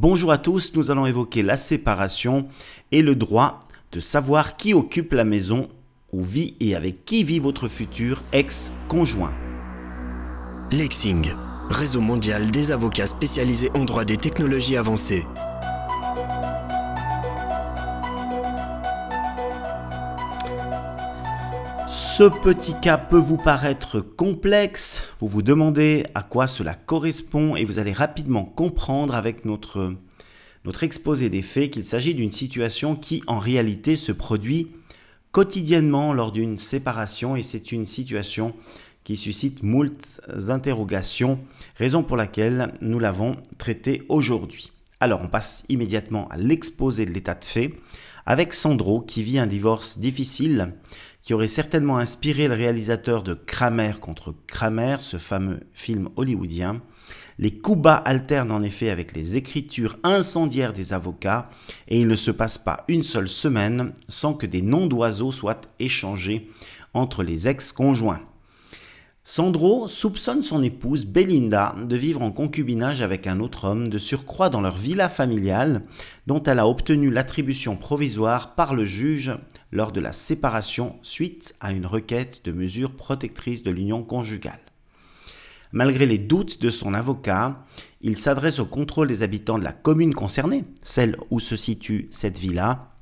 Bonjour à tous, nous allons évoquer la séparation et le droit de savoir qui occupe la maison où vit et avec qui vit votre futur ex-conjoint. Lexing, réseau mondial des avocats spécialisés en droit des technologies avancées. Ce petit cas peut vous paraître complexe, vous vous demandez à quoi cela correspond et vous allez rapidement comprendre avec notre, exposé des faits qu'il s'agit d'une situation qui en réalité se produit quotidiennement lors d'une séparation et c'est une situation qui suscite moult interrogations, raison pour laquelle nous l'avons traité aujourd'hui. Alors on passe immédiatement à l'exposé de l'état de fait avec Sandro qui vit un divorce difficile qui aurait certainement inspiré le réalisateur de Kramer contre Kramer, ce fameux film hollywoodien. Les coups bas alternent en effet avec les écritures incendiaires des avocats et il ne se passe pas une seule semaine sans que des noms d'oiseaux soient échangés entre les ex-conjoints. Sandro soupçonne son épouse Belinda de vivre en concubinage avec un autre homme, de surcroît dans leur villa familiale, dont elle a obtenu l'attribution provisoire par le juge lors de la séparation suite à une requête de mesures protectrices de l'union conjugale. Malgré les doutes de son avocat, il s'adresse au contrôle des habitants de la commune concernée, celle où se situe cette villa,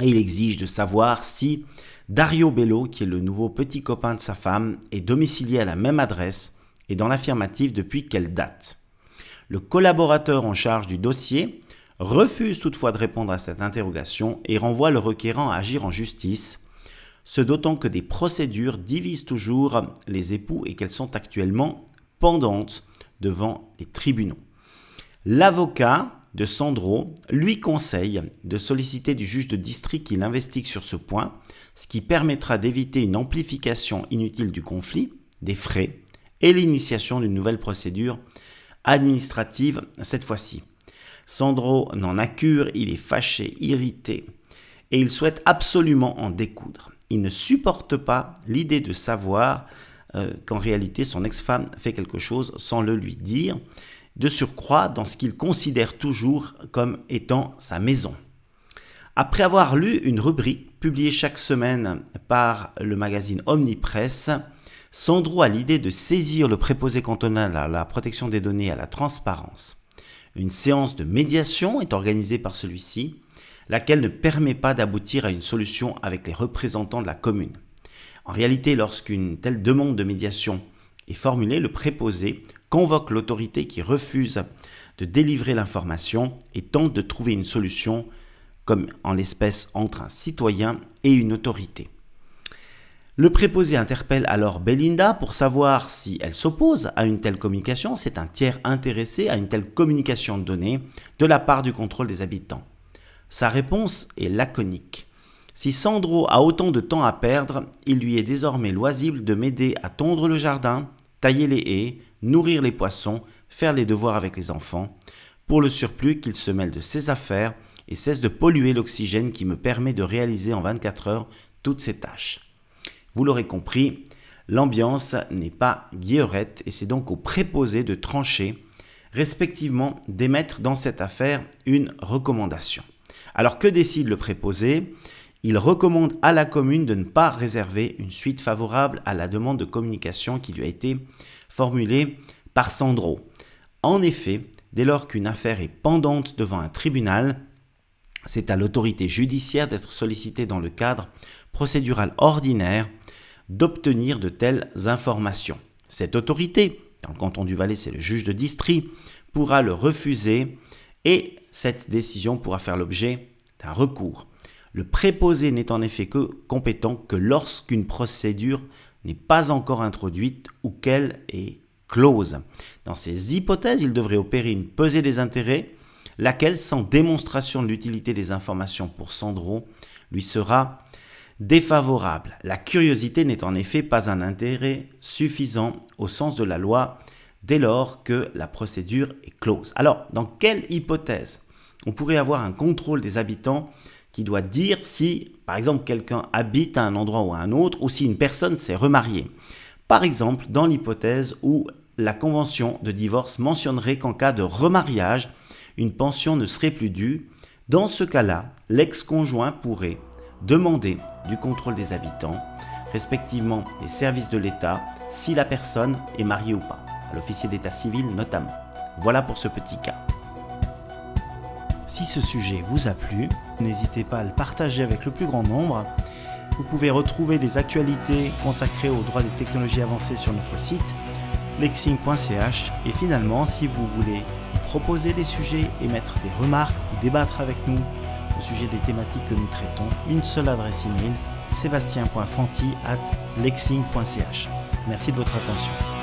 et il exige de savoir si Dario Bello, qui est le nouveau petit copain de sa femme, est domicilié à la même adresse et dans l'affirmative depuis quelle date. Le collaborateur en charge du dossier refuse toutefois de répondre à cette interrogation et renvoie le requérant à agir en justice, ce d'autant que des procédures divisent toujours les époux et qu'elles sont actuellement pendantes devant les tribunaux. L'avocat de Sandro lui conseille de solliciter du juge de district qu'il investigue sur ce point, ce qui permettra d'éviter une amplification inutile du conflit, des frais et l'initiation d'une nouvelle procédure administrative cette fois-ci. Sandro n'en a cure, il est fâché, irrité, et il souhaite absolument en découdre. Il ne supporte pas l'idée de savoir euh, qu'en réalité son ex-femme fait quelque chose sans le lui dire, de surcroît dans ce qu'il considère toujours comme étant sa maison. Après avoir lu une rubrique publiée chaque semaine par le magazine Omnipress, Sandro a l'idée de saisir le préposé cantonal à la protection des données et à la transparence. Une séance de médiation est organisée par celui-ci, laquelle ne permet pas d'aboutir à une solution avec les représentants de la commune. En réalité, lorsqu'une telle demande de médiation est formulée, le préposé convoque l'autorité qui refuse de délivrer l'information et tente de trouver une solution, comme en l'espèce entre un citoyen et une autorité. Le préposé interpelle alors Belinda pour savoir si elle s'oppose à une telle communication. C'est un tiers intéressé à une telle communication de données de la part du contrôle des habitants. Sa réponse est laconique. Si Sandro a autant de temps à perdre, il lui est désormais loisible de m'aider à tondre le jardin, tailler les haies, nourrir les poissons, faire les devoirs avec les enfants, pour le surplus qu'il se mêle de ses affaires et cesse de polluer l'oxygène qui me permet de réaliser en 24 heures toutes ces tâches. Vous l'aurez compris, l'ambiance n'est pas guillerette et c'est donc au préposé de trancher, respectivement d'émettre dans cette affaire une recommandation. Alors que décide le préposé? Il recommande à la commune de ne pas réserver une suite favorable à la demande de communication qui lui a été formulée par Sandro. En effet, dès lors qu'une affaire est pendante devant un tribunal, c'est à l'autorité judiciaire d'être sollicitée dans le cadre procédural ordinaire d'obtenir de telles informations. Cette autorité, dans le canton du Valais c'est le juge de district, pourra le refuser et cette décision pourra faire l'objet d'un recours. Le préposé n'est en effet que compétent que lorsqu'une procédure n'est pas encore introduite ou qu'elle est close. Dans ces hypothèses, il devrait opérer une pesée des intérêts, laquelle, sans démonstration de l'utilité des informations pour Sandro, lui sera défavorable. La curiosité n'est en effet pas un intérêt suffisant au sens de la loi dès lors que la procédure est close. Alors, dans quelle hypothèse on pourrait avoir un contrôle des habitants qui doit dire si, par exemple, quelqu'un habite à un endroit ou à un autre, ou si une personne s'est remariée. Par exemple, dans l'hypothèse où la convention de divorce mentionnerait qu'en cas de remariage, une pension ne serait plus due. Dans ce cas-là, l'ex-conjoint pourrait demander du contrôle des habitants, respectivement des services de l'État, si la personne est mariée ou pas, à l'officier d'état civil notamment. Voilà pour ce petit cas. Si ce sujet vous a plu, n'hésitez pas à le partager avec le plus grand nombre. Vous pouvez retrouver des actualités consacrées aux droits des technologies avancées sur notre site lexing.ch et finalement si vous voulez proposer des sujets, émettre des remarques ou débattre avec nous au sujet des thématiques que nous traitons, une seule adresse email sébastien.fanti at lexing.ch. Merci de votre attention.